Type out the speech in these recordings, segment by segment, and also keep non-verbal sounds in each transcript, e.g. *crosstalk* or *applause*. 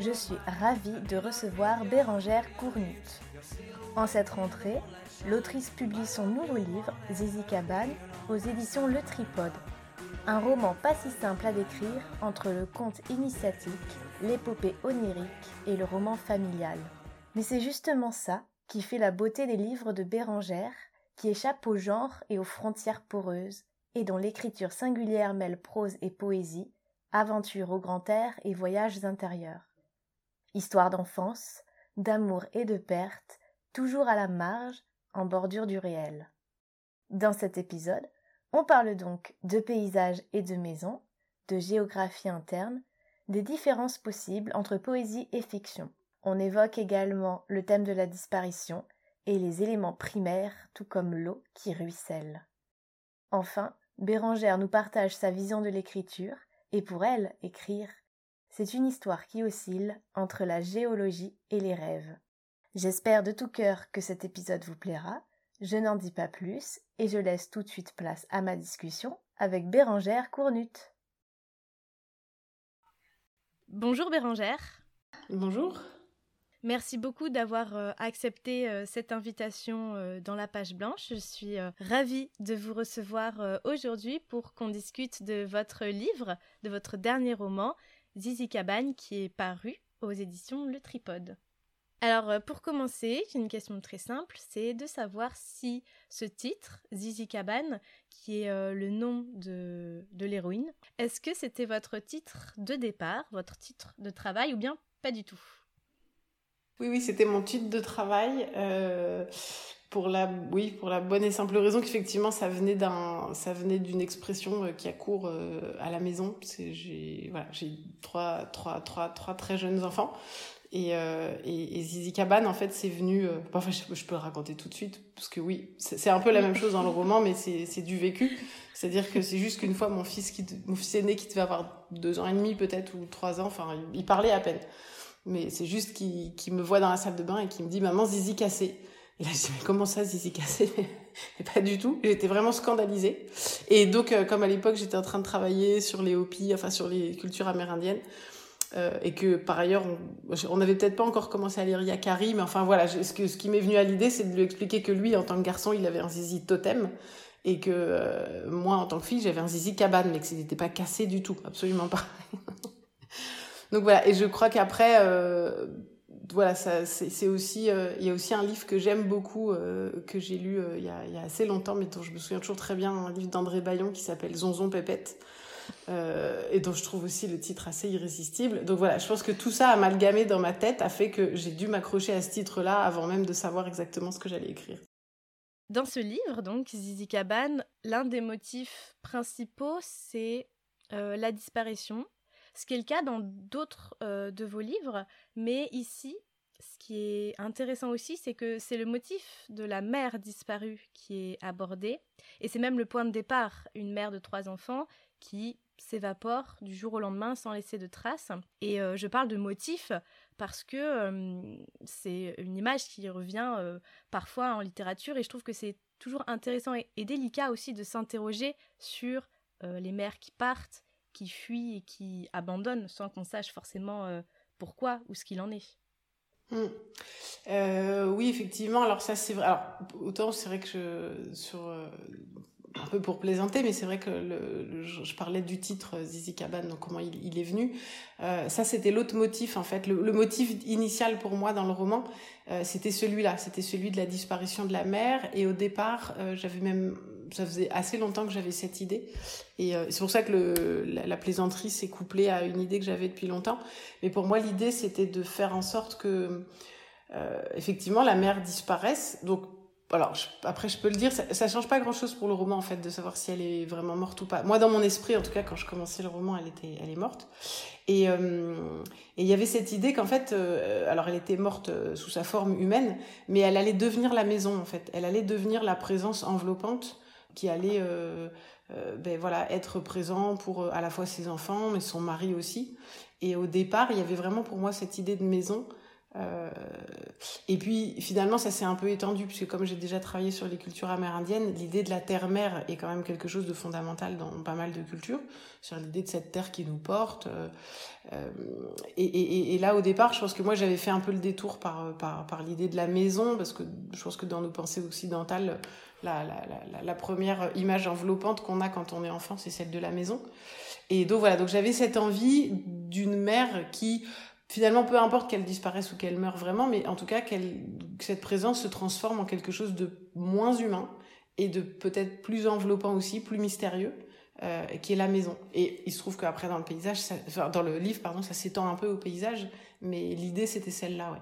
je suis ravie de recevoir Bérangère Cournut. En cette rentrée, l'autrice publie son nouveau livre, Zizi Cabane, aux éditions Le Tripode. Un roman pas si simple à décrire entre le conte initiatique, l'épopée onirique et le roman familial. Mais c'est justement ça qui fait la beauté des livres de Bérangère, qui échappent au genre et aux frontières poreuses, et dont l'écriture singulière mêle prose et poésie, aventure au grand air et voyages intérieurs. Histoire d'enfance, d'amour et de perte, toujours à la marge, en bordure du réel. Dans cet épisode, on parle donc de paysages et de maisons, de géographie interne, des différences possibles entre poésie et fiction. On évoque également le thème de la disparition et les éléments primaires, tout comme l'eau qui ruisselle. Enfin, Bérangère nous partage sa vision de l'écriture, et pour elle, écrire, c'est une histoire qui oscille entre la géologie et les rêves. J'espère de tout cœur que cet épisode vous plaira. Je n'en dis pas plus et je laisse tout de suite place à ma discussion avec Bérangère Cournut. Bonjour Bérangère. Bonjour. Merci beaucoup d'avoir euh, accepté euh, cette invitation euh, dans la page blanche. Je suis ravie de vous recevoir aujourd'hui pour qu'on discute de votre livre, de votre dernier roman, Zizi Cabane, qui est paru aux éditions Le Tripode. Alors, pour commencer, j'ai une question très simple, c'est de savoir si ce titre, Zizi Cabane, qui est le nom de, de l'héroïne, est-ce que c'était votre titre de départ, votre titre de travail, ou bien pas du tout? Oui, oui, c'était mon titre de travail. Euh, pour la, oui, pour la bonne et simple raison qu'effectivement, ça venait d'un, ça venait d'une expression euh, qui a cours euh, à la maison. J'ai, voilà, j'ai trois, trois, trois, trois très jeunes enfants. Et, euh, et, Zizi Cabane, en fait, c'est venu. Enfin, je, peux le raconter tout de suite, parce que oui, c'est un peu la même chose dans le roman, mais c'est du vécu. C'est-à-dire que c'est juste qu'une fois, mon fils, qui, mon fils aîné, qui devait avoir deux ans et demi peut-être, ou trois ans, enfin, il parlait à peine mais c'est juste qu'il me voit dans la salle de bain et qu'il me dit maman zizi cassé et là je dis mais comment ça zizi cassé pas du tout. J'étais vraiment scandalisée et donc euh, comme à l'époque j'étais en train de travailler sur les Hopis enfin sur les cultures amérindiennes euh, et que par ailleurs on n'avait peut-être pas encore commencé à lire Yakari mais enfin voilà ce, ce qui m'est venu à l'idée c'est de lui expliquer que lui en tant que garçon il avait un zizi totem et que euh, moi en tant que fille j'avais un zizi cabane mais que n'était pas cassé du tout absolument pas. *laughs* Donc voilà, et je crois qu'après, voilà, c'est aussi, euh, il y a aussi un livre que j'aime beaucoup, euh, que j'ai lu il y, a, il, y a, assez longtemps, mais dont je me souviens toujours très bien, un livre d'André Bayon qui s'appelle Zonzon Pépette. et dont je trouve aussi le titre assez irrésistible. Donc voilà, je pense que tout ça amalgamé dans ma tête a fait que j'ai dû m'accrocher à ce titre-là avant même de savoir exactement ce que j'allais écrire. Dans ce livre, donc, Zizi Cabane, l'un des motifs principaux, c'est la disparition, ce qui est le cas dans d'autres euh, de vos livres, mais ici, ce qui est intéressant aussi, c'est que c'est le motif de la mère disparue qui est abordé, et c'est même le point de départ, une mère de trois enfants qui s'évapore du jour au lendemain sans laisser de traces. Et euh, je parle de motif parce que euh, c'est une image qui revient parfois en littérature, et je trouve que c'est toujours intéressant et délicat aussi de s'interroger sur les mères qui partent, qui fuit et qui abandonne sans qu'on sache forcément euh, pourquoi ou ce qu'il en est. Hmm. Euh, oui, effectivement. Alors ça, c'est vrai. Alors autant c'est vrai que je, sur euh, un peu pour plaisanter, mais c'est vrai que le, je parlais du titre Zizi Cabane, donc comment il, est venu. Euh, ça, c'était l'autre motif en fait. Le, le, motif initial pour moi dans le roman, euh, c'était celui-là. C'était celui de la disparition de la mère. Et au départ, j'avais même ça faisait assez longtemps que j'avais cette idée. Et euh, c'est pour ça que le, la, plaisanterie s'est couplée à une idée que j'avais depuis longtemps. Mais pour moi, l'idée, c'était de faire en sorte que, euh, effectivement, la mère disparaisse. Donc, alors après je peux le dire, ça, ça change pas grand chose pour le roman en fait de savoir si elle est vraiment morte ou pas. Moi dans mon esprit en tout cas quand je commençais le roman elle était elle est morte. Et euh, il y avait cette idée qu'en fait euh, alors elle était morte euh, sous sa forme humaine mais elle allait devenir la maison en fait. Elle allait devenir la présence enveloppante qui allait ben voilà être présent pour à la fois ses enfants mais son mari aussi. Et au départ il y avait vraiment pour moi cette idée de maison euh, et puis finalement, ça s'est un peu étendu, puisque comme j'ai déjà travaillé sur les cultures amérindiennes, l'idée de la terre-mère est quand même quelque chose de fondamental dans pas mal de cultures, sur l'idée de cette terre qui nous porte. Euh, euh, et, là, au départ, je pense que moi, j'avais fait un peu le détour par, par, l'idée de la maison, parce que je pense que dans nos pensées occidentales, la, la première image enveloppante qu'on a quand on est enfant, c'est celle de la maison. Et donc voilà, donc j'avais cette envie d'une mère qui finalement, peu importe qu'elle disparaisse ou qu'elle meure vraiment, mais en tout cas, que cette présence se transforme en quelque chose de moins humain et de peut-être plus enveloppant aussi, plus mystérieux, euh, qui est la maison. Et il se trouve qu'après, dans le paysage, dans le livre, pardon, ça s'étend un peu au paysage, mais l'idée, c'était celle-là, ouais.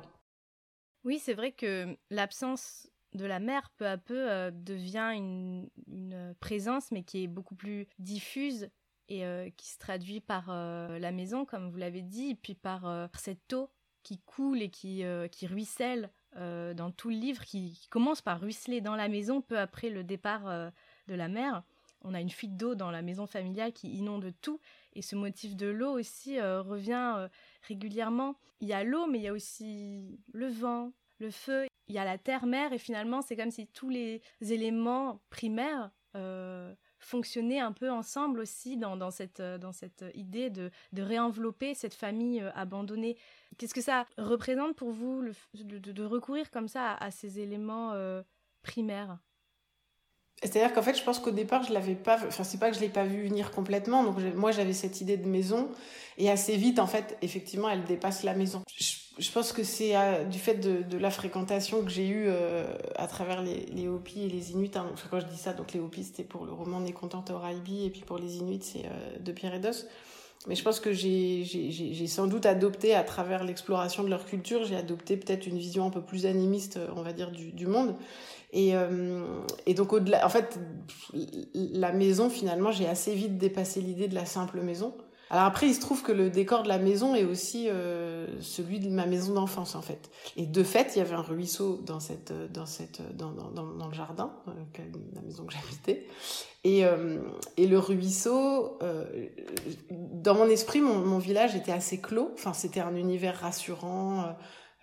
Oui, c'est vrai que l'absence de la mère peu à peu euh, devient une, présence, mais qui est beaucoup plus diffuse et euh, qui se traduit par euh, la maison, comme vous l'avez dit, et puis par euh, cette eau qui coule et qui, qui ruisselle dans tout le livre, qui, commence par ruisseler dans la maison peu après le départ de la mère. On a une fuite d'eau dans la maison familiale qui inonde tout, et ce motif de l'eau aussi revient régulièrement. Il y a l'eau, mais il y a aussi le vent, le feu, il y a la terre-mère, et finalement c'est comme si tous les éléments primaires fonctionner un peu ensemble aussi dans, dans, cette, euh, dans cette idée de, de réenvelopper cette famille euh, abandonnée. Qu'est-ce que ça représente pour vous de, recourir comme ça à, ces éléments euh, primaires? C'est-à-dire qu'en fait, je pense qu'au départ, je l'avais pas. Enfin, c'est pas que je l'ai pas vu venir complètement. Donc, moi, j'avais cette idée de maison, et assez vite, en fait, effectivement, elle dépasse la maison. Je pense que c'est euh, du fait de, de, la fréquentation que j'ai eue euh, à travers les, les Hopis et les Inuits. Hein. Enfin, quand je dis ça, donc les Hopis, c'était pour le roman Né contente Oraibi, et puis pour les Inuits, c'est euh, de Pierre et. Mais je pense que j'ai sans doute adopté, à travers l'exploration de leur culture, j'ai adopté peut-être une vision un peu plus animiste, on va dire, du, du monde. Et, euh, et donc, au-delà, en fait, la maison, finalement, j'ai assez vite dépassé l'idée de la simple maison. Alors après, il se trouve que le décor de la maison est aussi euh, celui de ma maison d'enfance, en fait. Et de fait, il y avait un ruisseau dans, cette, dans, cette, dans, dans, dans le jardin, euh, la maison que j'habitais. Et, euh, et le ruisseau, euh, dans mon esprit, mon, mon village était assez clos. Enfin, c'était un univers rassurant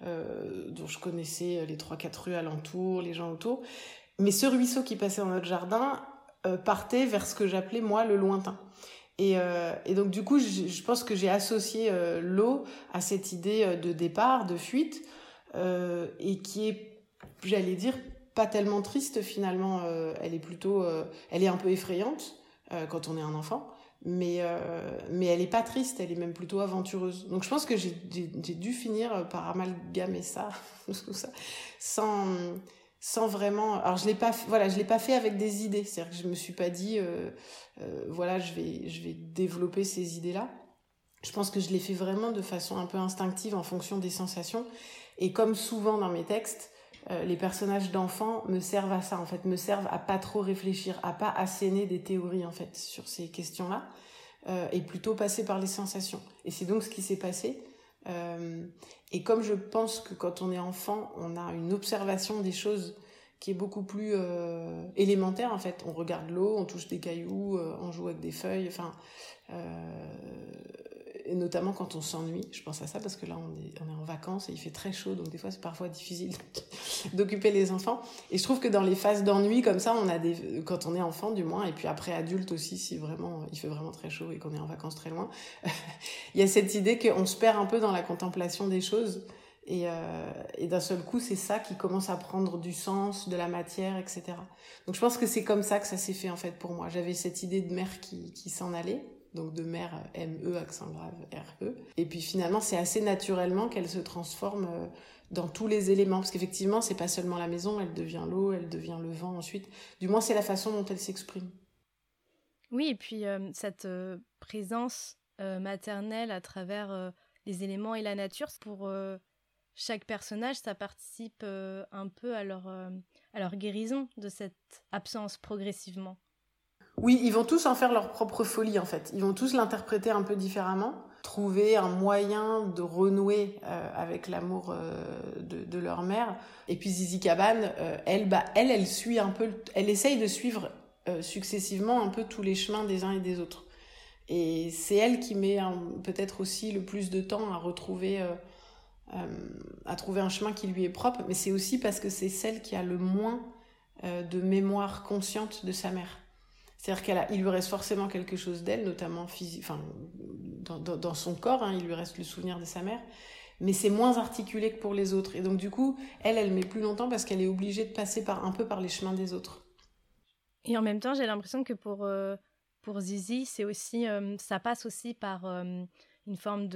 euh, dont je connaissais les trois quatre rues alentour, les gens autour. Mais ce ruisseau qui passait dans notre jardin euh, partait vers ce que j'appelais moi le lointain. Et, euh, et, donc du coup, je, pense que j'ai associé euh, l'eau à cette idée euh, de départ, de fuite, et qui est, j'allais dire, pas tellement triste finalement. elle est plutôt, elle est un peu effrayante quand on est un enfant mais mais elle est pas triste, elle est même plutôt aventureuse. Donc je pense que j'ai dû finir par amalgamer ça, *laughs* ça sans sans vraiment. Alors je l'ai pas voilà je l'ai pas fait avec des idées, c'est-à-dire que je me suis pas dit euh, euh, voilà je vais je vais développer ces idées là. Je pense que je l'ai fait vraiment de façon un peu instinctive en fonction des sensations et comme souvent dans mes textes euh, les personnages d'enfants me servent à ça en fait, me servent à pas trop réfléchir, à pas asséner des théories en fait sur ces questions-là, euh, et plutôt passer par les sensations. Et c'est donc ce qui s'est passé. Euh, et comme je pense que quand on est enfant, on a une observation des choses qui est beaucoup plus euh, élémentaire en fait. On regarde l'eau, on touche des cailloux, euh, on joue avec des feuilles, enfin et notamment quand on s'ennuie. Je pense à ça parce que là, on est, on est en vacances et il fait très chaud, donc des fois, c'est parfois difficile *laughs* d'occuper les enfants. Et je trouve que dans les phases d'ennui, comme ça, on a des, quand on est enfant, du moins, et puis après adulte aussi, si vraiment, il fait vraiment très chaud et qu'on est en vacances très loin, *laughs* il y a cette idée qu'on se perd un peu dans la contemplation des choses. Et, euh, et d'un seul coup, c'est ça qui commence à prendre du sens, de la matière, etc. Donc je pense que c'est comme ça que ça s'est fait en fait pour moi. J'avais cette idée de mère qui, qui s'en allait donc de mère M-E, accent grave, R-E. Et puis finalement, c'est assez naturellement qu'elle se transforme euh, dans tous les éléments, parce qu'effectivement, c'est pas seulement la maison, elle devient l'eau, elle devient le vent ensuite. Du moins, c'est la façon dont elle s'exprime. Oui, et puis euh, cette euh, présence maternelle à travers les éléments et la nature, pour chaque personnage, ça participe un peu à leur, à leur guérison de cette absence progressivement. Oui, ils vont tous en faire leur propre folie en fait. Ils vont tous l'interpréter un peu différemment, trouver un moyen de renouer euh, avec l'amour euh, de, leur mère. Et puis Zizi Cabane, euh, elle, bah, elle, elle suit un peu, elle essaye de suivre successivement un peu tous les chemins des uns et des autres. Et c'est elle qui met peut-être aussi le plus de temps à retrouver, à trouver un chemin qui lui est propre. Mais c'est aussi parce que c'est celle qui a le moins de mémoire consciente de sa mère. C'est-à-dire qu'il lui reste forcément quelque chose d'elle, notamment enfin, dans, son corps, hein, il lui reste le souvenir de sa mère, mais c'est moins articulé que pour les autres. Et donc, du coup, elle, elle met plus longtemps parce qu'elle est obligée de passer par, un peu par les chemins des autres. Et en même temps, j'ai l'impression que pour, euh, pour Zizi, aussi, euh, ça passe aussi par euh, une forme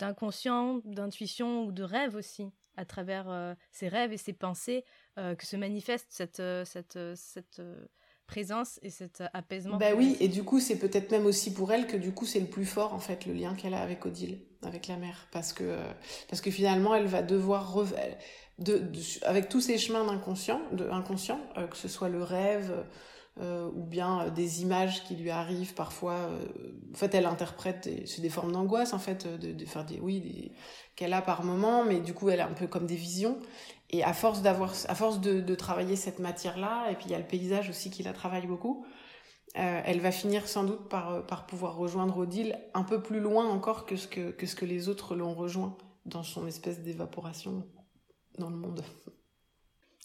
d'inconscient, d'intuition ou de rêve aussi, à travers ses rêves et ses pensées, que se manifeste cette, cette présence et cet apaisement. Ben oui, et du coup, c'est peut-être même aussi pour elle que du coup, c'est le plus fort en fait, le lien qu'elle a avec Odile, avec la mère, parce que parce que finalement, elle va devoir de, avec tous ces chemins d'inconscient, de inconscient, euh, que ce soit le rêve. Euh, ou bien euh, des images qui lui arrivent parfois. en fait, elle interprète, c'est des formes d'angoisse en fait, de, de faire des, oui, qu'elle a par moment, mais du coup, elle a un peu comme des visions. Et à force d'avoir, à force de, travailler cette matière-là, et puis il y a le paysage aussi qui la travaille beaucoup, euh, elle va finir sans doute par, euh, par pouvoir rejoindre Odile un peu plus loin encore que ce que, les autres l'ont rejoint dans son espèce d'évaporation dans le monde.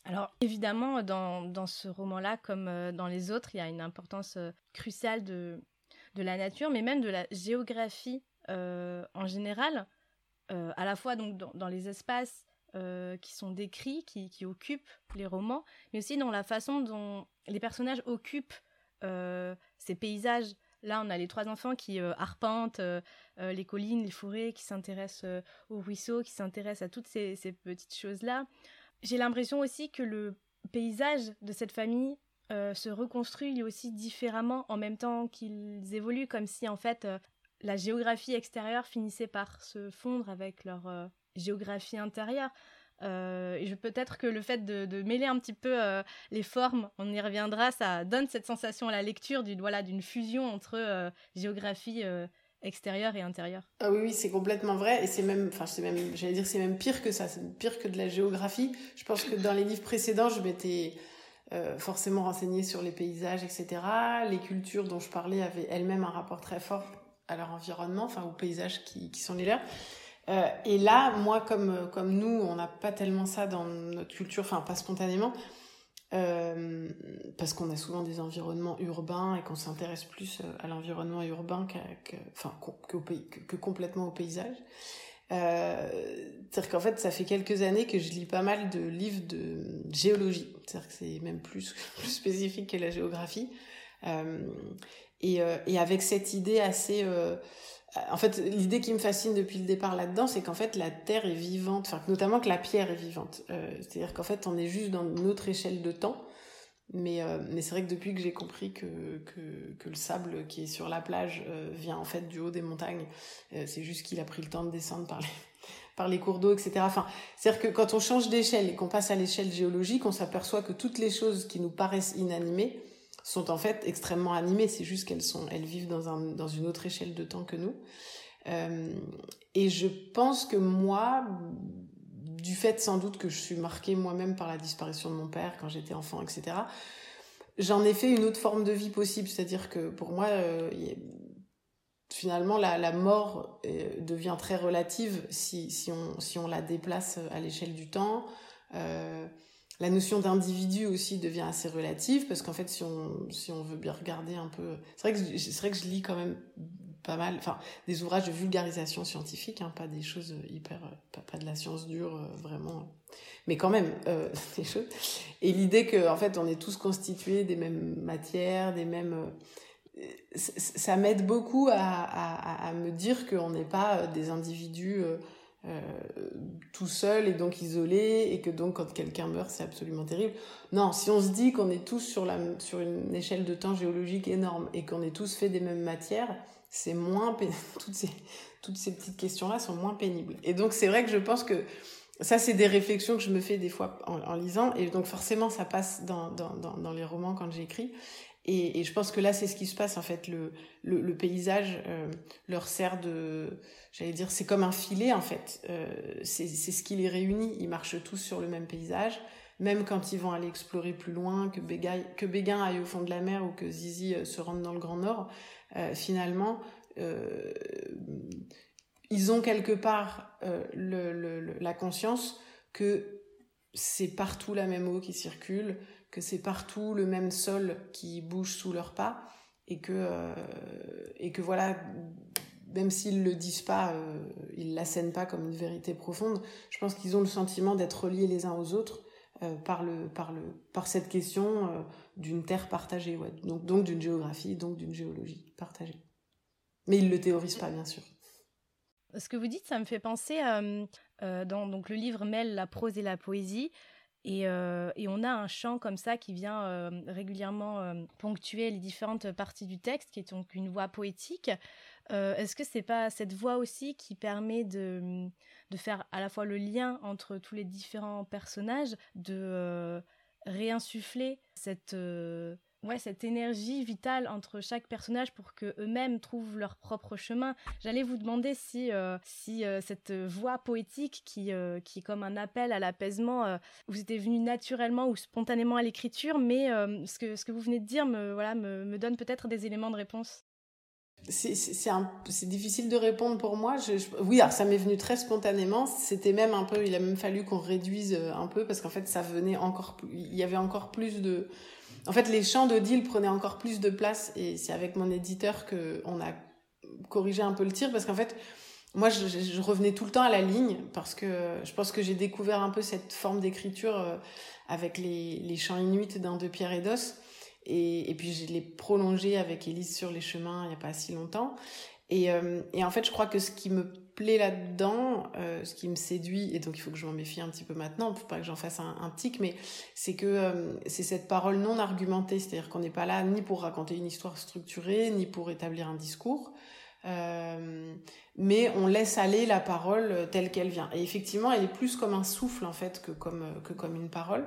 Alors évidemment, dans, ce roman-là, comme euh, dans les autres, il y a une importance cruciale de, de la nature, mais même de la géographie en général, à la fois donc dans les espaces euh, qui sont décrits, qui, qui, occupent les romans, mais aussi dans la façon dont les personnages occupent euh, ces paysages. Là, on a les trois enfants qui euh, arpentent les collines, les forêts, qui s'intéressent aux ruisseaux, qui s'intéressent à toutes ces, ces petites choses-là. J'ai l'impression aussi que le paysage de cette famille se reconstruit lui aussi différemment en même temps qu'ils évoluent, comme si en fait la géographie extérieure finissait par se fondre avec leur géographie intérieure. Euh, et peut-être que le fait de, mêler un petit peu euh, les formes, on y reviendra, ça donne cette sensation à la lecture d'une voilà, fusion entre euh, géographie extérieure et intérieure. Ah oui, oui, c'est complètement vrai. Et c'est même, enfin, c'est même, j'allais dire, c'est même pire que ça. C'est pire que de la géographie. Je pense que dans les livres précédents, je m'étais forcément renseignée sur les paysages, etc. Les cultures dont je parlais avaient elles-mêmes un rapport très fort à leur environnement, enfin, aux paysages qui, qui sont les leurs. Euh, et là, moi, comme, comme nous, on n'a pas tellement ça dans notre culture, enfin pas spontanément, euh, parce qu'on a souvent des environnements urbains et qu'on s'intéresse plus euh, à l'environnement urbain que, complètement au paysage. C'est-à-dire qu'en fait, ça fait quelques années que je lis pas mal de livres de géologie. C'est-à-dire que c'est même plus, *laughs* spécifique que la géographie. Et, et avec cette idée assez en fait, l'idée qui me fascine depuis le départ là-dedans, c'est qu'en fait, la Terre est vivante, enfin, notamment que la pierre est vivante. Euh, c'est-à-dire qu'en fait, on est juste dans une autre échelle de temps. Mais, euh, mais c'est vrai que depuis que j'ai compris que, que, le sable qui est sur la plage euh, vient en fait du haut des montagnes, c'est juste qu'il a pris le temps de descendre par les, *laughs* par les cours d'eau, etc. Enfin, c'est-à-dire que quand on change d'échelle et qu'on passe à l'échelle géologique, on s'aperçoit que toutes les choses qui nous paraissent inanimées, sont en fait extrêmement animées. C'est juste qu'elles sont, elles vivent dans, un, dans une autre échelle de temps que nous. Euh, et je pense que moi, du fait sans doute que je suis marquée moi-même par la disparition de mon père quand j'étais enfant, etc., j'en ai fait une autre forme de vie possible. C'est-à-dire que pour moi, euh, finalement, la, la mort euh, devient très relative si, si, on, si on la déplace à l'échelle du temps. La notion d'individu aussi devient assez relative parce qu'en fait si on si on veut bien regarder un peu c'est vrai que c'est vrai que je lis quand même pas mal enfin des ouvrages de vulgarisation scientifique hein, pas des choses hyper pas, de la science dure euh, vraiment. Mais quand même euh, *laughs* des choses. Et l'idée que en fait on est tous constitués des mêmes matières des mêmes euh, ça m'aide beaucoup à, à, à, me dire qu'on n'est pas des individus euh, tout seul et donc isolé et que donc quand quelqu'un meurt c'est absolument terrible. Non, si on se dit qu'on est tous sur, la, sur une échelle de temps géologique énorme et qu'on est tous fait des mêmes matières, c'est moins *laughs* toutes ces toutes ces petites questions là sont moins pénibles. Et donc c'est vrai que je pense que ça, c'est des réflexions que je me fais des fois en, lisant, et donc forcément, ça passe dans, dans, dans, dans les romans quand j'écris. Et, je pense que là, c'est ce qui se passe en fait. Le, paysage euh, leur sert de, j'allais dire, c'est comme un filet en fait. Euh, c'est ce qui les réunit. Ils marchent tous sur le même paysage, même quand ils vont aller explorer plus loin, que Béguin, que Béguin aille au fond de la mer ou que Zizi euh, se rende dans le Grand Nord. Finalement, ils ont quelque part la conscience que c'est partout la même eau qui circule, que c'est partout le même sol qui bouge sous leurs pas et que euh, et que voilà même s'ils le disent pas euh, ils l'assènent pas comme une vérité profonde je pense qu'ils ont le sentiment d'être liés les uns aux autres euh, par le par le par cette question euh, d'une terre partagée donc donc d'une géographie donc d'une géologie partagée. Mais ils le théorisent pas bien sûr. Ce que vous dites ça me fait penser dans donc le livre mêle la prose et la poésie et, euh, et, on a un chant comme ça qui vient euh, régulièrement euh, ponctuer les différentes parties du texte, qui est donc une voix poétique. Est-ce que c'est pas cette voix aussi qui permet de, de faire à la fois le lien entre tous les différents personnages, de réinsuffler cette ouais, cette énergie vitale entre chaque personnage pour que eux-mêmes trouvent leur propre chemin. J'allais vous demander si, euh, si euh, cette voix poétique qui, euh, qui est comme un appel à l'apaisement vous était venue naturellement ou spontanément à l'écriture, mais ce, que, ce que vous venez de dire me, voilà, me, me donne peut-être des éléments de réponse. C'est difficile de répondre pour moi. Oui, alors ça m'est venu très spontanément. C'était même un peu, il a même fallu qu'on réduise un peu parce qu'en fait, ça venait encore, il y avait encore plus de, en fait, les chants d'Odile prenaient encore plus de place et c'est avec mon éditeur que on a corrigé un peu le tir parce qu'en fait, moi, je, revenais tout le temps à la ligne parce que je pense que j'ai découvert un peu cette forme d'écriture euh, avec les, chants inuits d'un de Pierre et d'Os. Et, et, puis, je l'ai prolongé avec Élise sur les chemins il n'y a pas si longtemps. Et, euh, et, en fait, je crois que ce qui me plaît là-dedans, euh, ce qui me séduit, et donc il faut que je m'en méfie un petit peu maintenant, pour pas que j'en fasse un, un, tic, mais c'est que euh, c'est cette parole non argumentée, c'est-à-dire qu'on n'est pas là ni pour raconter une histoire structurée, ni pour établir un discours, mais on laisse aller la parole telle qu'elle vient. Et effectivement, elle est plus comme un souffle en fait que comme que comme une parole.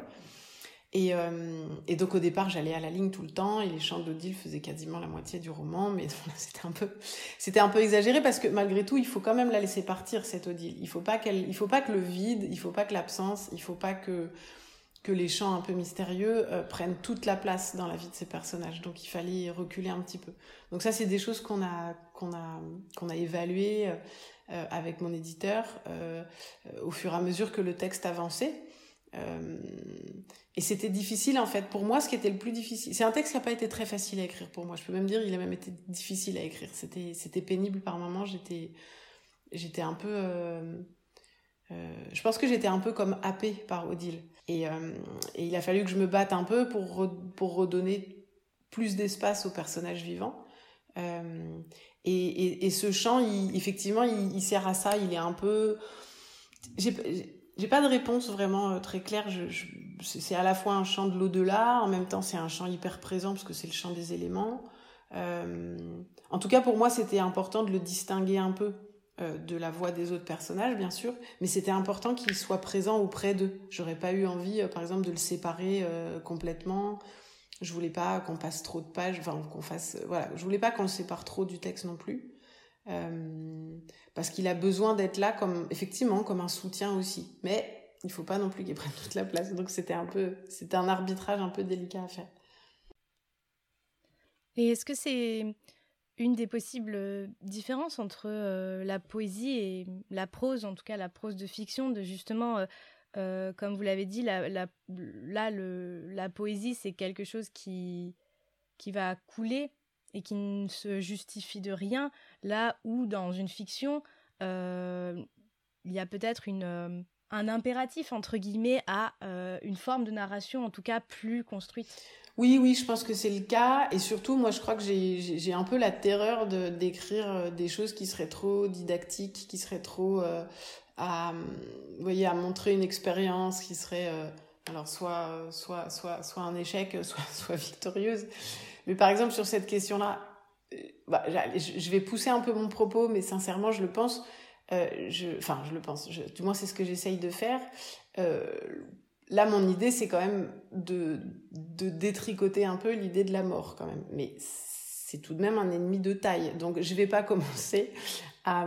Et, euh, et, donc au départ, j'allais à la ligne tout le temps et les chants d'Odile faisaient quasiment la moitié du roman, mais *laughs* c'était un peu, exagéré parce que malgré tout, il faut quand même la laisser partir cette Odile. Il faut pas qu'elle, il faut pas que le vide, il faut pas que l'absence, il faut pas que les chants un peu mystérieux euh, prennent toute la place dans la vie de ces personnages. Donc il fallait reculer un petit peu. Donc ça, c'est des choses qu'on a évaluées euh, avec mon éditeur au fur et à mesure que le texte avançait. Et c'était difficile en fait pour moi. Ce qui était le plus difficile, c'est un texte qui n'a pas été très facile à écrire pour moi. Je peux même dire, il a même été difficile à écrire. C'était pénible par moments. J'étais un peu euh, euh, je pense que j'étais un peu comme happée par Odile. Et, euh, il a fallu que je me batte un peu pour, re, pour redonner plus d'espace aux personnages vivants. Et, ce chant, effectivement, il, sert à ça. Il est un peu. J'ai pas de réponse vraiment très claire. C'est à la fois un chant de l'au-delà, en même temps c'est un chant hyper présent parce que c'est le chant des éléments. Euh, en tout cas, pour moi, c'était important de le distinguer un peu euh, de la voix des autres personnages, bien sûr, mais c'était important qu'il soit présent auprès d'eux. J'aurais pas eu envie, euh, par exemple, de le séparer complètement. Je voulais pas qu'on passe trop de pages, enfin qu'on fasse, voilà, je voulais pas qu'on le sépare trop du texte non plus. Parce qu'il a besoin d'être là comme effectivement comme un soutien aussi mais il faut pas non plus qu'il prenne toute la place. Donc c'était un peu c'était un arbitrage un peu délicat à faire. Et est-ce que c'est une des possibles différences entre euh, la poésie et la prose en tout cas la prose de fiction de justement euh, euh, comme vous l'avez dit la, la, là la poésie c'est quelque chose qui qui va couler et qui ne se justifie de rien, là où dans une fiction, euh, il y a peut-être une, euh, un impératif, entre guillemets, à euh, une forme de narration, en tout cas plus construite. Oui, oui, je pense que c'est le cas. Et surtout, moi, je crois que j'ai un peu la terreur d'écrire de, des choses qui seraient trop didactiques, qui seraient trop euh, à, voyez, à montrer une expérience qui serait, euh, alors, soit, soit, soit, soit un échec, *laughs* soit, soit victorieuse. Mais par exemple, sur cette question-là, bah, je vais pousser un peu mon propos, mais sincèrement, je le pense. Je, enfin, je le pense. du moins, c'est ce que j'essaye de faire. là, mon idée, c'est quand même de, détricoter un peu l'idée de la mort, quand même. Mais c'est tout de même un ennemi de taille. Donc, je vais pas *laughs* commencer à,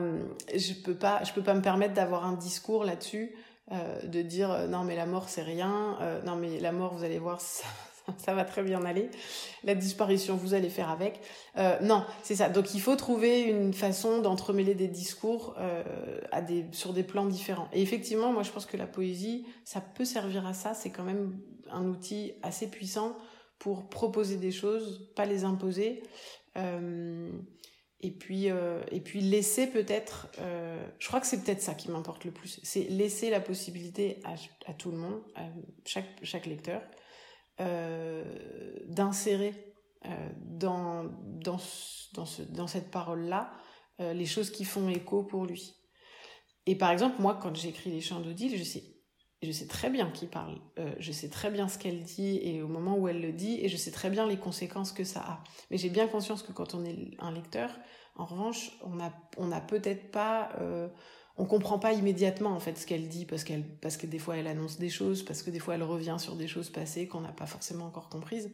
je peux je peux pas me permettre d'avoir un discours là-dessus euh, de dire euh, non mais la mort c'est rien, euh, non mais la mort vous allez voir *laughs* ça, *laughs* ça, va très bien aller, la disparition vous allez faire avec. non, c'est ça. Donc il faut trouver une façon d'entremêler des discours des, sur des plans différents. Et effectivement, moi je pense que la poésie, ça peut servir à ça. C'est quand même un outil assez puissant pour proposer des choses, pas les imposer et puis euh, et puis laisser peut-être euh, je crois que c'est peut-être ça qui m'importe le plus c'est laisser la possibilité à, à, tout le monde à chaque chaque lecteur euh, d'insérer euh, dans dans dans ce dans cette parole là euh, les choses qui font écho pour lui et par exemple moi quand j'écris les chants d'Odile je sais je sais très bien qui parle, euh, je sais très bien ce qu'elle dit et au moment où elle le dit, et je sais très bien les conséquences que ça a. Mais j'ai bien conscience que quand on est un lecteur, en revanche, on a, on a peut-être pas, euh, on comprend pas immédiatement en fait ce qu'elle dit parce qu'elle, parce que des fois elle annonce des choses, parce que des fois elle revient sur des choses passées qu'on n'a pas forcément encore comprises.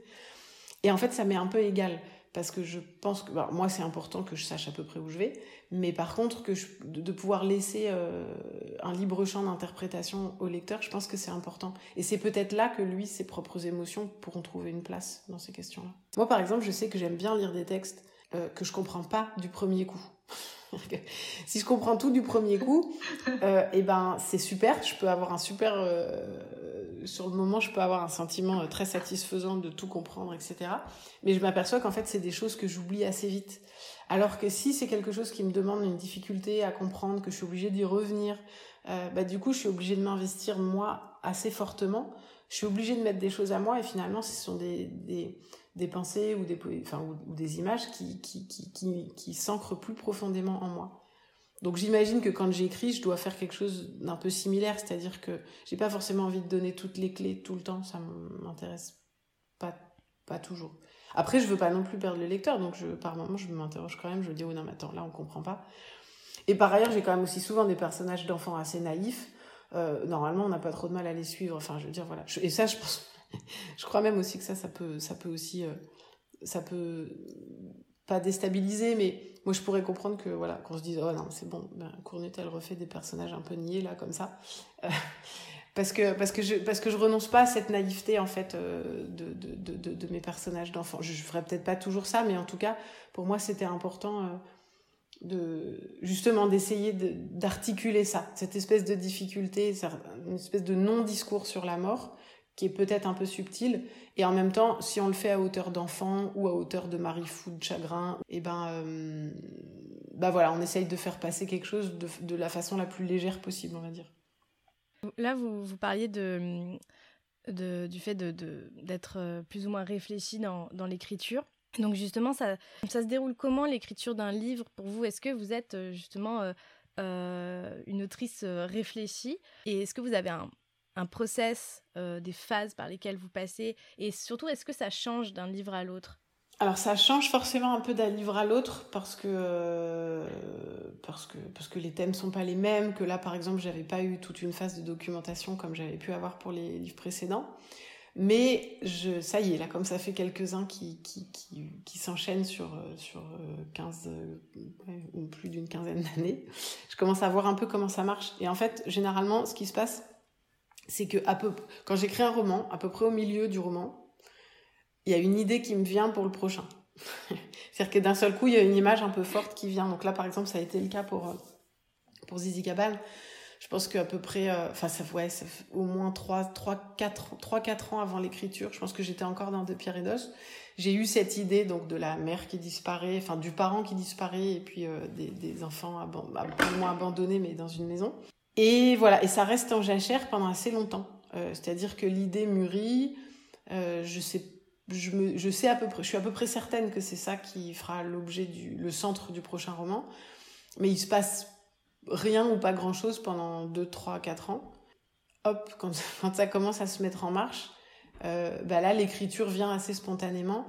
Et en fait, ça m'est un peu égal parce que je pense que moi c'est important que je sache à peu près où je vais, mais par contre que de, pouvoir laisser euh, un libre champ d'interprétation au lecteur, je pense que c'est important. Et c'est peut-être là que lui, ses propres émotions pourront trouver une place dans ces questions-là. Moi, par exemple, je sais que j'aime bien lire des textes euh, que je comprends pas du premier coup. Si je comprends tout du premier coup, euh, et eh ben c'est super. Je peux avoir un super euh, sur le moment, je peux avoir un sentiment euh, très satisfaisant de tout comprendre, etc. Mais je m'aperçois qu'en fait c'est des choses que j'oublie assez vite. Alors que si c'est quelque chose qui me demande une difficulté à comprendre, que je suis obligée d'y revenir, euh, bah du coup je suis obligée de m'investir moi assez fortement. Je suis obligée de mettre des choses à moi et finalement ce sont des des pensées ou des, images qui, s'ancrent plus profondément en moi. Donc j'imagine que quand j'écris, je dois faire quelque chose d'un peu similaire, c'est-à-dire que j'ai pas forcément envie de donner toutes les clés tout le temps, ça m'intéresse pas, toujours. Après, je veux pas non plus perdre le lecteur, donc par moment, je m'interroge quand même, je me dis, oh non, mais attends, là, on comprend pas. Et par ailleurs, j'ai quand même aussi souvent des personnages d'enfants assez naïfs. Euh, normalement, on n'a pas trop de mal à les suivre. Enfin, je veux dire, voilà. Et ça, je pense, *laughs* je crois même aussi que ça, ça peut, ça peut aussi, euh, ça peut pas déstabiliser, mais moi je pourrais comprendre que voilà, qu'on se dise oh non c'est bon, ben, elle refait des personnages un peu niais là comme ça, euh, parce que parce que je parce que je renonce pas à cette naïveté en fait euh, de, de, de, de, mes personnages d'enfants. Je, je ferais peut-être pas toujours ça, mais en tout cas pour moi c'était important de justement d'essayer d'articuler ça, cette espèce de difficulté, une espèce de non discours sur la mort qui est peut-être un peu subtil. Et en même temps, si on le fait à hauteur d'enfant ou à hauteur de mari fou de chagrin, et eh ben, euh, bah voilà, on essaye de faire passer quelque chose de, de, la façon la plus légère possible, on va dire. Là, vous, vous parliez de, de du fait d'être de, euh, plus ou moins réfléchi dans, dans l'écriture. Donc justement, ça, ça se déroule comment l'écriture d'un livre pour vous? Est-ce que vous êtes euh, justement euh, une autrice réfléchie? Et est-ce que vous avez un, un process, euh, des phases par lesquelles vous passez Et surtout, est-ce que ça change d'un livre à l'autre? Alors ça change forcément un peu d'un livre à l'autre parce que euh, parce que parce que les thèmes sont pas les mêmes que là par exemple j'avais pas eu toute une phase de documentation comme j'avais pu avoir pour les livres précédents. Mais je ça y est là comme ça fait quelques-uns qui qui qui, qui s'enchaînent sur sur 15 ou plus d'une quinzaine d'années je commence à voir un peu comment ça marche. Et en fait généralement ce qui se passe c'est que quand j'écris un roman, à peu près au milieu du roman, il y a une idée qui me vient pour le prochain. *laughs* C'est-à-dire que d'un seul coup, il y a une image un peu forte qui vient. Donc là, par exemple, ça a été le cas pour, euh, Zizi Cabane. Je pense qu'à peu près, euh, enfin, ça, fait au moins 3, 3, 4, 3, 4 ans avant l'écriture, je pense que j'étais encore dans De Pierre et d'Os. J'ai eu cette idée donc de la mère qui disparaît, enfin du parent qui disparaît et puis euh, des, enfants abandonnés mais dans une maison. Et voilà, et ça reste en jachère pendant assez longtemps. Euh, C'est-à-dire que l'idée mûrit, euh, je sais, je, suis à peu près certaine que c'est ça qui fera l'objet du, le centre du prochain roman. Mais il se passe rien ou pas grand chose pendant 2, 3, 4 ans. Hop, quand, *laughs* quand ça commence à se mettre en marche, euh, bah là, l'écriture vient assez spontanément.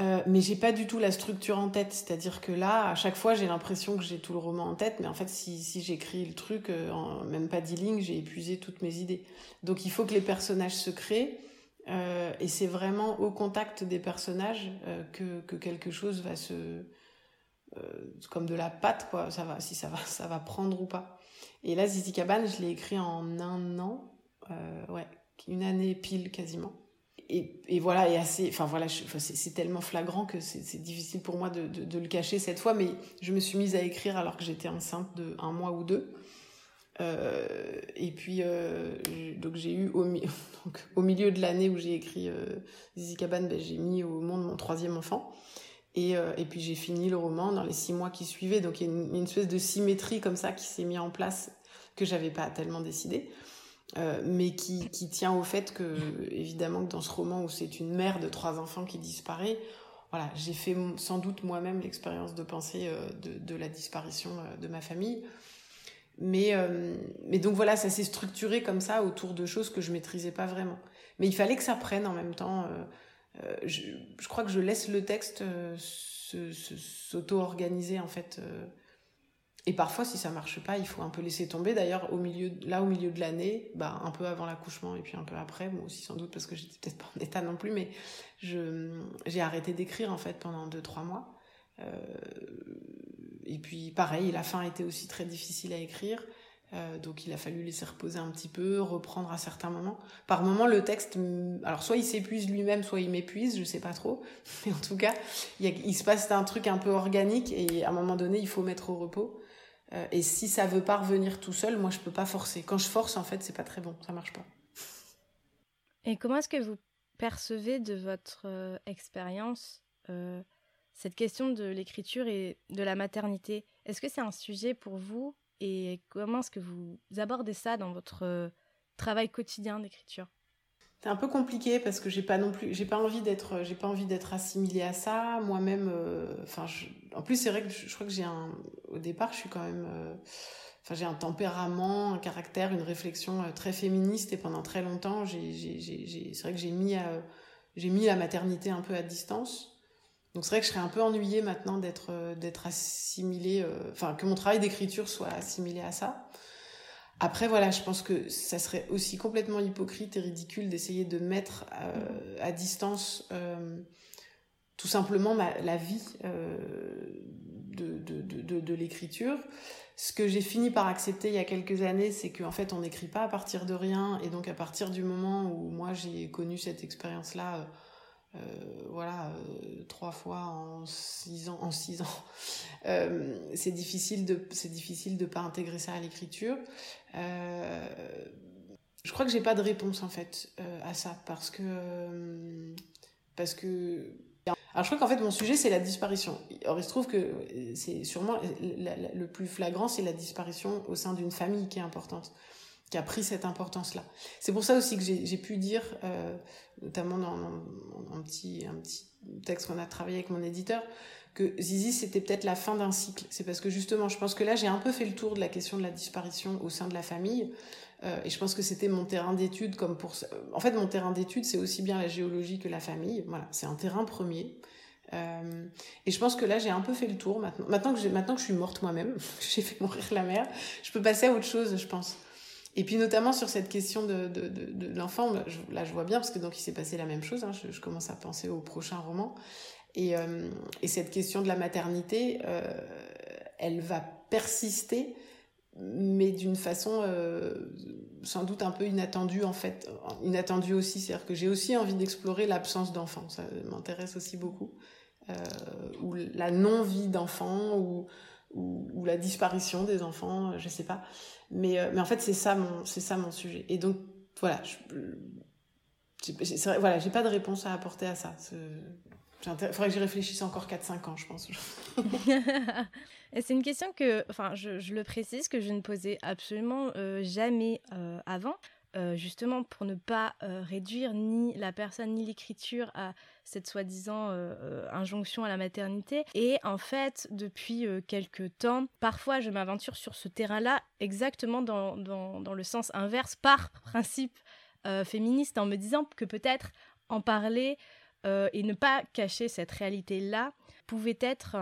Euh, mais j'ai pas du tout la structure en tête, c'est-à-dire que là, à chaque fois, j'ai l'impression que j'ai tout le roman en tête, mais en fait, si, j'écris le truc, euh, même pas dix lignes, j'ai épuisé toutes mes idées. Donc, il faut que les personnages se créent, euh, et c'est vraiment au contact des personnages que, que, quelque chose va se, comme de la pâte, quoi. Ça va, si ça va, ça va prendre ou pas. Et là, Zizi Cabane, je l'ai écrit en un an, ouais, une année pile quasiment et, voilà, et assez, enfin voilà, c'est tellement flagrant que c'est difficile pour moi de, le cacher cette fois, mais je me suis mise à écrire alors que j'étais enceinte de un mois ou deux. Euh, et puis, euh, donc j'ai eu *laughs* au, milieu de l'année où j'ai écrit euh, Zizi Cabane, ben, j'ai mis au monde mon troisième enfant. Et, euh, et puis j'ai fini le roman dans les six mois qui suivaient. Donc il y a une, espèce de symétrie comme ça qui s'est mis en place que j'avais pas tellement décidé. Euh, mais qui, qui, tient au fait que, évidemment, que dans ce roman où c'est une mère de trois enfants qui disparaît, voilà, j'ai fait sans doute moi-même l'expérience de penser euh, de, la disparition euh, de ma famille. Mais, mais donc voilà, ça s'est structuré comme ça autour de choses que je maîtrisais pas vraiment. Mais il fallait que ça prenne en même temps. Je, crois que je laisse le texte s'auto-organiser en fait et parfois, si ça marche pas, il faut un peu laisser tomber. D'ailleurs, au milieu, là, au milieu de l'année, bah, un peu avant l'accouchement et puis un peu après, moi aussi sans doute parce que j'étais peut-être pas en état non plus, mais je, j'ai arrêté d'écrire en fait pendant deux trois mois. Euh, et puis pareil, la fin était aussi très difficile à écrire. Euh, donc il a fallu laisser reposer un petit peu, reprendre à certains moments. Par moments, le texte, alors soit il s'épuise lui-même, soit il m'épuise, je sais pas trop. *laughs* Mais en tout cas, il, il se passe un truc un peu organique et à un moment donné, il faut mettre au repos. Euh, et si ça veut pas revenir tout seul, moi je peux pas forcer. Quand je force, en fait, c'est pas très bon, ça marche pas. Et comment est-ce que vous percevez de votre euh, expérience euh, cette question de l'écriture et de la maternité? Est-ce que c'est un sujet pour vous? Et comment est-ce que vous abordez ça dans votre travail quotidien d'écriture? C'est un peu compliqué parce que j'ai pas non plus j'ai pas envie d'être j'ai pas envie d'être assimilée à ça. Moi-même enfin euh, en plus c'est vrai que je, crois que j'ai un au départ je suis quand même euh, enfin j'ai un tempérament un caractère une réflexion euh, très féministe et pendant très longtemps c'est vrai que j'ai mis j'ai mis la maternité un peu à distance. Donc c'est vrai que je serais un peu ennuyée maintenant d'être d'être assimilée enfin que mon travail d'écriture soit assimilé à ça après, voilà, je pense que ça serait aussi complètement hypocrite et ridicule d'essayer de mettre euh, à distance euh, tout simplement la vie euh, de, de, de, de l'écriture. Ce que j'ai fini par accepter il y a quelques années, c'est qu'en fait, on n'écrit pas à partir de rien. Et donc, à partir du moment où moi, j'ai connu cette expérience-là, euh, voilà, euh, trois fois en six ans, en six ans, *laughs* euh, c'est difficile de, c'est difficile de pas intégrer ça à l'écriture. je crois que j'ai pas de réponse en fait à ça parce que parce que alors je crois qu'en fait mon sujet c'est la disparition. Or il se trouve que c'est sûrement le plus flagrant c'est la disparition au sein d'une famille qui est importante qui a pris cette importance-là. C'est pour ça aussi que j'ai pu dire, euh, notamment dans, un, petit, un petit texte qu'on a travaillé avec mon éditeur, que Zizi, c'était peut-être la fin d'un cycle. C'est parce que justement, je pense que là, j'ai un peu fait le tour de la question de la disparition au sein de la famille. Euh, et je pense que c'était mon terrain d'étude comme pour... En fait, mon terrain d'étude, c'est aussi bien la géologie que la famille. Voilà, c'est un terrain premier. Euh, et je pense que là, j'ai un peu fait le tour. Maintenant que, maintenant que je suis morte moi-même, *laughs* j'ai fait mourir la mère, je peux passer à autre chose, je pense. Et puis notamment sur cette question de, l'enfant, là je vois bien parce que donc il s'est passé la même chose. Hein, je, commence à penser au prochain roman et, euh, et cette question de la maternité, euh, elle va persister, mais d'une façon euh, sans doute un peu inattendue en fait, inattendue aussi, c'est-à-dire que j'ai aussi envie d'explorer l'absence d'enfant. Ça m'intéresse aussi beaucoup, ou la non-vie d'enfant, ou, la disparition des enfants, je sais pas. Mais, euh, mais en fait, c'est ça mon, ça mon sujet. Et donc, voilà, je, voilà, j'ai pas de réponse à apporter à ça. Il faudrait que j'y réfléchisse encore 4-5 ans, je pense. *laughs* c'est une question que, enfin, je, le précise, que je ne posais absolument euh, jamais euh, avant. Euh, justement pour ne pas euh, réduire ni la personne ni l'écriture à cette soi-disant euh, injonction à la maternité. Et en fait, depuis quelques temps, parfois je m'aventure sur ce terrain-là exactement dans, dans, dans, le sens inverse, par principe féministe, en me disant que peut-être en parler et ne pas cacher cette réalité-là pouvait être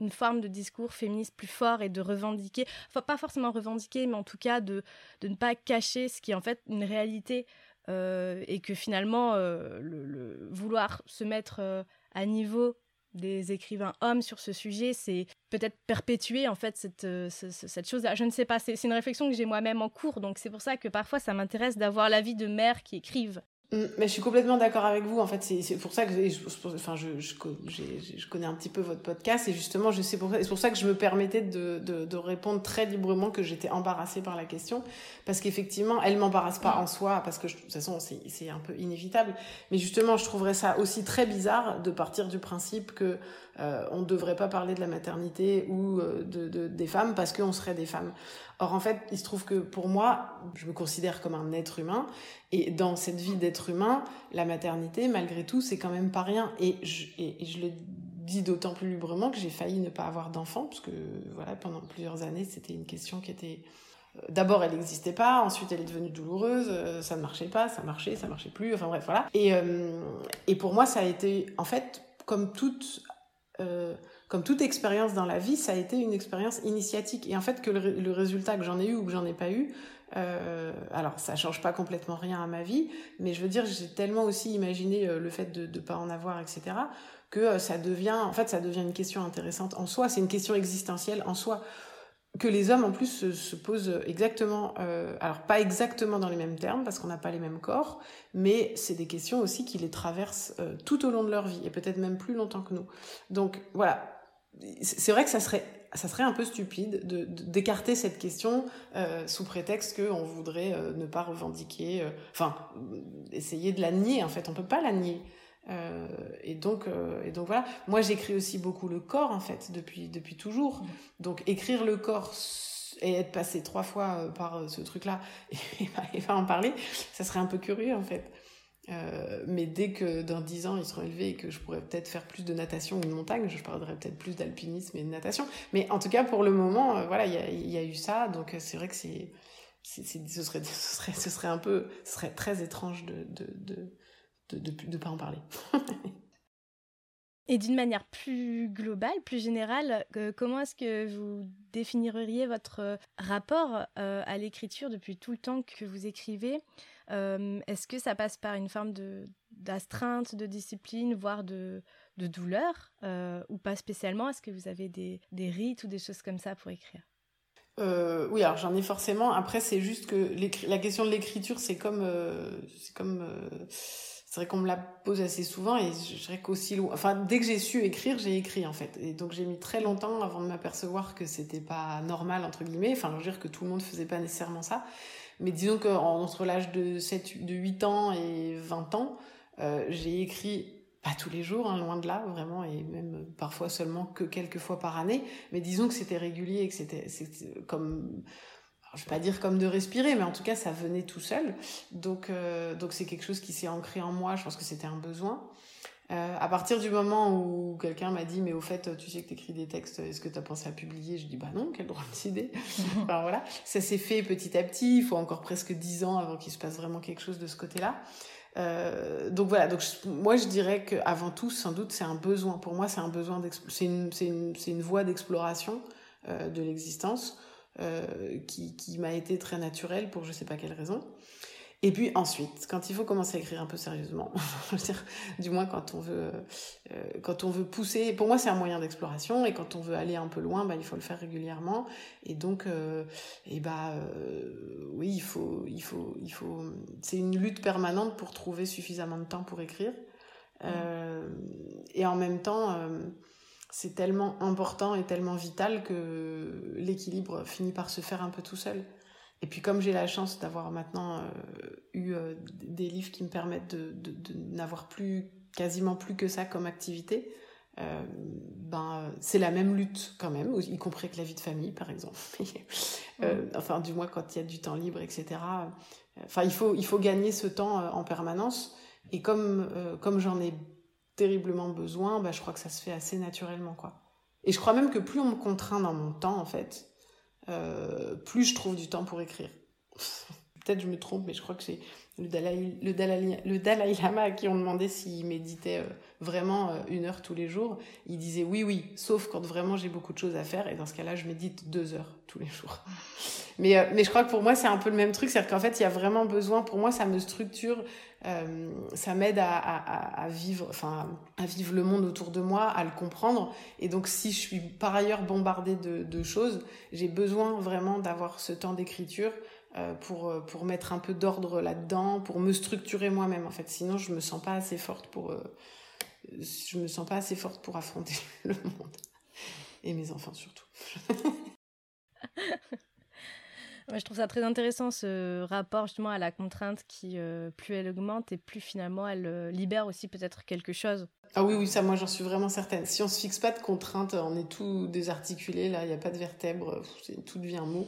une forme de discours féministe plus fort et de revendiquer, pas forcément revendiquer, mais en tout cas de, ne pas cacher ce qui est en fait une réalité euh, et que finalement euh, le, vouloir se mettre euh, à niveau des écrivains hommes sur ce sujet, c'est peut-être perpétuer en fait cette, cette chose. Je ne sais pas, c'est une réflexion que j'ai moi-même en cours, donc c'est pour ça que parfois ça m'intéresse d'avoir l'avis de mères qui écrivent mais je suis complètement d'accord avec vous. En fait, c'est pour ça que je, enfin, je, connais un petit peu votre podcast et justement, je sais pour c'est pour ça que je me permettais de, de, de répondre très librement que j'étais embarrassée par la question parce qu'effectivement, elle m'embarrasse pas en soi parce que de toute façon, c'est un peu inévitable. Mais justement, je trouverais ça aussi très bizarre de partir du principe que euh, on ne devrait pas parler de la maternité ou euh, de, de, des femmes parce qu'on serait des femmes. Or, en fait, il se trouve que pour moi, je me considère comme un être humain. Et dans cette vie d'être humain, la maternité, malgré tout, c'est quand même pas rien. Et je, je le dis d'autant plus librement que j'ai failli ne pas avoir d'enfant, parce que voilà, pendant plusieurs années, c'était une question qui était... Euh, d'abord, elle n'existait pas, ensuite, elle est devenue douloureuse, ça ne marchait pas, ça marchait, ça marchait plus, enfin bref, voilà. Et, et pour moi, ça a été, en fait, comme toute euh, comme toute expérience dans la vie, ça a été une expérience initiatique. Et en fait, que le, résultat que j'en ai eu ou que j'en ai pas eu, euh, alors ça change pas complètement rien à ma vie, mais je veux dire, j'ai tellement aussi imaginé euh, le fait de ne pas en avoir, etc., que ça devient, en fait, ça devient une question intéressante en soi. C'est une question existentielle en soi que les hommes en plus se, posent exactement, euh, alors pas exactement dans les mêmes termes parce qu'on n'a pas les mêmes corps, mais c'est des questions aussi qui les traversent euh, tout au long de leur vie et peut-être même plus longtemps que nous. Donc voilà, c'est vrai que ça serait ça serait un peu stupide de, d'écarter cette question euh, sous prétexte qu'on voudrait ne pas revendiquer, enfin essayer de la nier en fait, on peut pas la nier. Euh, et donc, euh, et donc voilà. Moi, j'écris aussi beaucoup le corps en fait depuis depuis toujours. Donc écrire le corps et être passé trois fois euh, par ce truc-là *laughs* et, pas en parler, ça serait un peu curieux en fait. mais dès que dans dix ans ils seront élevés et que je pourrais peut-être faire plus de natation ou de montagne, je parlerai peut-être plus d'alpinisme et de natation. Mais en tout cas, pour le moment, voilà, il y a, y a, eu ça. Donc c'est vrai que c'est, ce serait, *laughs* ce serait, ce serait un peu, ce serait très étrange de, de, de de ne pas en parler. *laughs* Et d'une manière plus globale, plus générale, comment est-ce que vous définiriez votre rapport euh, à l'écriture depuis tout le temps que vous écrivez? Euh, Est-ce que ça passe par une forme d'astreinte, de, discipline, voire de, de douleur, euh, ou pas spécialement? Est-ce que vous avez des, des, rites ou des choses comme ça pour écrire? Oui, alors j'en ai forcément. Après, c'est juste que la question de l'écriture, c'est comme, c'est comme c'est vrai qu'on me la pose assez souvent et je dirais qu'aussi loin. Enfin, dès que j'ai su écrire, j'ai écrit en fait. Et donc j'ai mis très longtemps avant de m'apercevoir que c'était pas normal entre guillemets. Enfin, je veux dire que tout le monde faisait pas nécessairement ça. Mais disons qu'entre l'âge de 7, de 8 ans et 20 ans, euh, j'ai écrit pas tous les jours, hein, loin de là, vraiment, et même parfois seulement que quelques fois par année. Mais disons que c'était régulier et que c'était comme je vais pas dire comme de respirer, mais en tout cas, ça venait tout seul. Donc, euh, donc c'est quelque chose qui s'est ancré en moi. Je pense que c'était un besoin. Euh, à partir du moment où quelqu'un m'a dit, mais au fait, tu sais que tu écris des textes, est-ce que tu as pensé à publier? Je dis, bah non, quelle drôle d'idée. *laughs* enfin, voilà. Ça s'est fait petit à petit. Il faut encore presque dix ans avant qu'il se passe vraiment quelque chose de ce côté-là. Euh, donc voilà, donc moi je dirais qu'avant tout, sans doute, c'est un besoin. Pour moi, c'est un besoin, c'est une, une, une voie d'exploration de l'existence euh, qui, qui m'a été très naturel pour je sais pas quelle raison. Et puis ensuite, quand il faut commencer à écrire un peu sérieusement, *laughs* dire, du moins quand on veut, euh, quand on veut pousser, pour moi c'est un moyen d'exploration et quand on veut aller un peu loin, bah, il faut le faire régulièrement. Et donc, euh, et bah euh, oui, il faut, il faut, il faut, c'est une lutte permanente pour trouver suffisamment de temps pour écrire. Mmh. Et en même temps c'est tellement important et tellement vital que l'équilibre finit par se faire un peu tout seul. Et puis comme j'ai la chance d'avoir maintenant euh, eu euh, des livres qui me permettent de, n'avoir plus quasiment plus que ça comme activité, euh, ben c'est la même lutte quand même, y compris avec la vie de famille par exemple. *laughs* enfin du moins quand il y a du temps libre, etc. Enfin il faut il faut gagner ce temps en permanence. Et comme comme j'en ai terriblement besoin, bah, je crois que ça se fait assez naturellement, quoi. Et je crois même que plus on me contraint dans mon temps, en fait, euh, plus je trouve du temps pour écrire. Peut-être je me trompe, mais je crois que c'est le Dalai, le, Dalai, le Dalai Lama à qui on demandait s'il méditait euh, vraiment euh, une heure tous les jours. Il disait oui, oui, sauf quand vraiment j'ai beaucoup de choses à faire. Et dans ce cas-là, je médite deux heures tous les jours. *laughs* Mais, euh, mais je crois que pour moi, c'est un peu le même truc. C'est-à-dire qu'en fait, il y a vraiment besoin, pour moi, ça me structure, ça m'aide à, à, vivre, enfin, à vivre le monde autour de moi, à le comprendre. Et donc, si je suis par ailleurs bombardée de, choses, j'ai besoin vraiment d'avoir ce temps d'écriture pour, euh, pour mettre un peu d'ordre là-dedans, pour me structurer moi-même en fait. Sinon, je me sens pas assez forte pour, euh, je me sens pas assez forte pour affronter *laughs* le monde et mes enfants surtout. *laughs* je trouve ça très intéressant ce rapport justement à la contrainte qui, plus elle augmente et plus finalement elle libère aussi peut-être quelque chose. Ah oui, oui, ça moi j'en suis vraiment certaine. Si on se fixe pas de contraintes, on est tout désarticulé, là, il n'y a pas de vertèbres, tout devient mou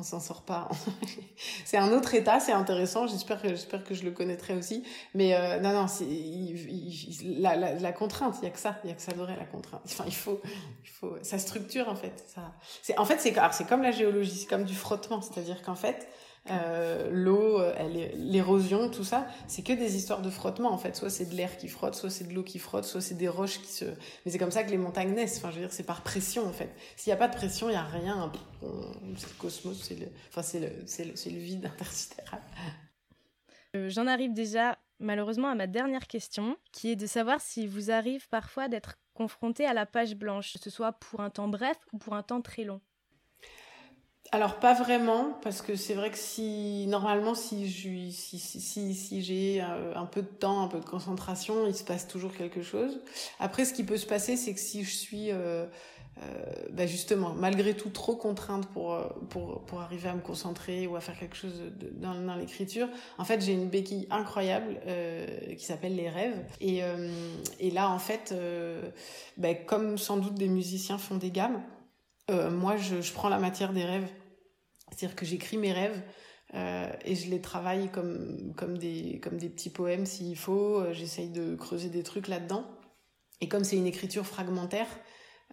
on s'en sort pas. *laughs* c'est un autre état, c'est intéressant. J'espère que que je le connaîtrai aussi. Mais euh, non, non, c'est la, contrainte. Il y a que ça, il y a que ça devrait la contrainte. Enfin, il faut, il faut, ça structure en fait. Ça, en fait c'est c'est comme la géologie, c'est comme du frottement. C'est-à-dire qu'en fait, euh, l'eau, euh, l'érosion, tout ça, c'est que des histoires de frottement en fait. Soit c'est de l'air qui frotte, soit c'est de l'eau qui frotte, soit c'est des roches qui se. Mais c'est comme ça que les montagnes naissent. Enfin, je veux dire, c'est par pression en fait. S'il n'y a pas de pression, il n'y a rien. C'est le cosmos, c'est le, enfin le, le, le, vide intersidéral. Euh, j'en arrive déjà malheureusement à ma dernière question, qui est de savoir si vous arrive parfois d'être confronté à la page blanche, que ce soit pour un temps bref ou pour un temps très long. Alors pas vraiment, parce que c'est vrai que si normalement si si si si, j'ai euh, un peu de temps, un peu de concentration, il se passe toujours quelque chose. Après, ce qui peut se passer, c'est que si je suis euh, euh, bah justement malgré tout trop contrainte pour pour pour arriver à me concentrer ou à faire quelque chose dans l'écriture, en fait j'ai une béquille incroyable qui s'appelle les rêves. Et et là en fait, bah, comme sans doute des musiciens font des gammes. moi, je, je prends la matière des rêves c'est-à-dire que j'écris mes rêves euh, et je les travaille comme, comme, des, comme des petits poèmes s'il faut. Euh, j'essaye de creuser des trucs là-dedans. Et comme c'est une écriture fragmentaire,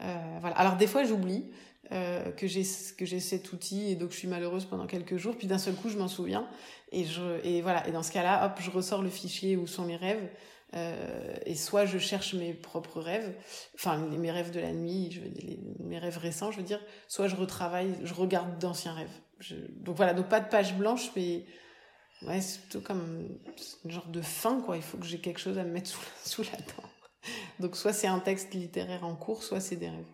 euh, voilà. Alors des fois j'oublie que j'ai cet outil et donc je suis malheureuse pendant quelques jours. Puis d'un seul coup je m'en souviens et je et voilà. Et dans ce cas-là, hop, je ressors le fichier où sont mes rêves. Et soit je cherche mes propres rêves, enfin mes rêves de la nuit, mes rêves récents, je veux dire, soit je retravaille, je regarde d'anciens rêves. Donc voilà, donc pas de page blanche, mais ouais, c'est plutôt comme un genre de fin, quoi. Il faut que j'ai quelque chose à me mettre *laughs* sous la, sous la dent. Donc soit c'est un texte littéraire en cours, soit c'est des rêves.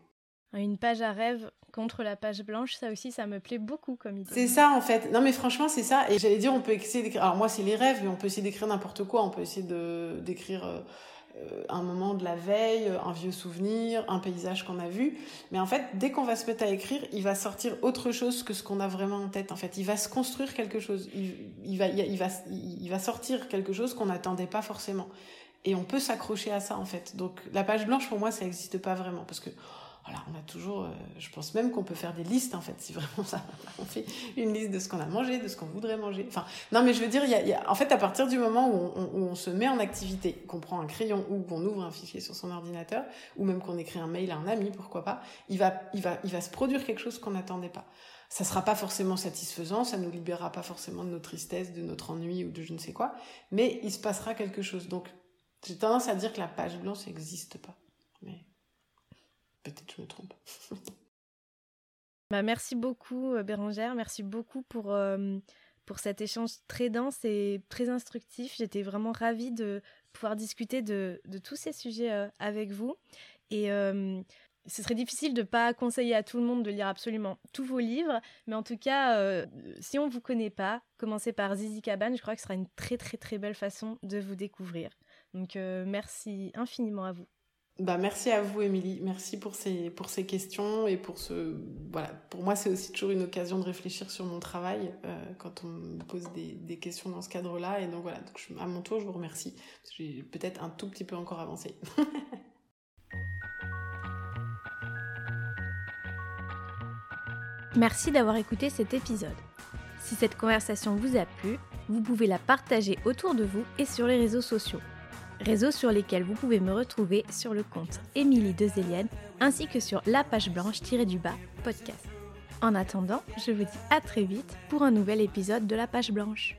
Une page à rêve contre la page blanche, ça aussi, ça me plaît beaucoup comme idée. C'est ça en fait. Non mais franchement, c'est ça. Et j'allais dire, on peut essayer d'écrire. Alors moi, c'est les rêves, mais on peut essayer d'écrire n'importe quoi. On peut essayer de d'écrire. Euh, euh, un moment de la veille, un vieux souvenir, un paysage qu'on a vu. Mais en fait, dès qu'on va se mettre à écrire, il va sortir autre chose que ce qu'on a vraiment en tête. En fait, il va se construire quelque chose. Il, va, il, va, il va sortir quelque chose qu'on n'attendait pas forcément. Et on peut s'accrocher à ça, en fait. Donc, la page blanche, pour moi, ça n'existe pas vraiment. Parce que voilà, on a toujours, euh, je pense même qu'on peut faire des listes en fait, si vraiment ça, *laughs* on fait une liste de ce qu'on a mangé, de ce qu'on voudrait manger. Enfin, non, mais je veux dire, y a, y a, en fait, à partir du moment où on, où on, se met en activité, qu'on prend un crayon ou qu'on ouvre un fichier sur son ordinateur, ou même qu'on écrit un mail à un ami, pourquoi pas, il va, il va, il va se produire quelque chose qu'on n'attendait pas. Ça sera pas forcément satisfaisant, ça nous libérera pas forcément de nos tristesses, de notre ennui ou de je ne sais quoi, mais il se passera quelque chose. Donc, j'ai tendance à dire que la page blanche n'existe pas. Peut-être je me trompe. bah, merci beaucoup euh, Bérangère, merci beaucoup pour, euh, pour cet échange très dense et très instructif. J'étais vraiment ravie de pouvoir discuter de, de tous ces sujets euh, avec vous. Et ce serait difficile de ne pas conseiller à tout le monde de lire absolument tous vos livres, mais en tout cas, si on ne vous connaît pas, commencez par Zizi Cabane, je crois que ce sera une très très très belle façon de vous découvrir. Donc merci infiniment à vous. Bah, merci à vous, Émilie. Merci pour ces, pour ces questions et pour ce. Voilà, pour moi, c'est aussi toujours une occasion de réfléchir sur mon travail euh, quand on me pose des, des questions dans ce cadre-là. Et donc, voilà, donc à mon tour, je vous remercie. J'ai peut-être un tout petit peu encore avancé. *laughs* Merci d'avoir écouté cet épisode. Si cette conversation vous a plu, vous pouvez la partager autour de vous et sur les réseaux sociaux réseaux sur lesquels vous pouvez me retrouver sur le compte Émilie Dezelienne ainsi que sur la page blanche-du-bas podcast. En attendant, je vous dis à très vite pour un nouvel épisode de la page blanche.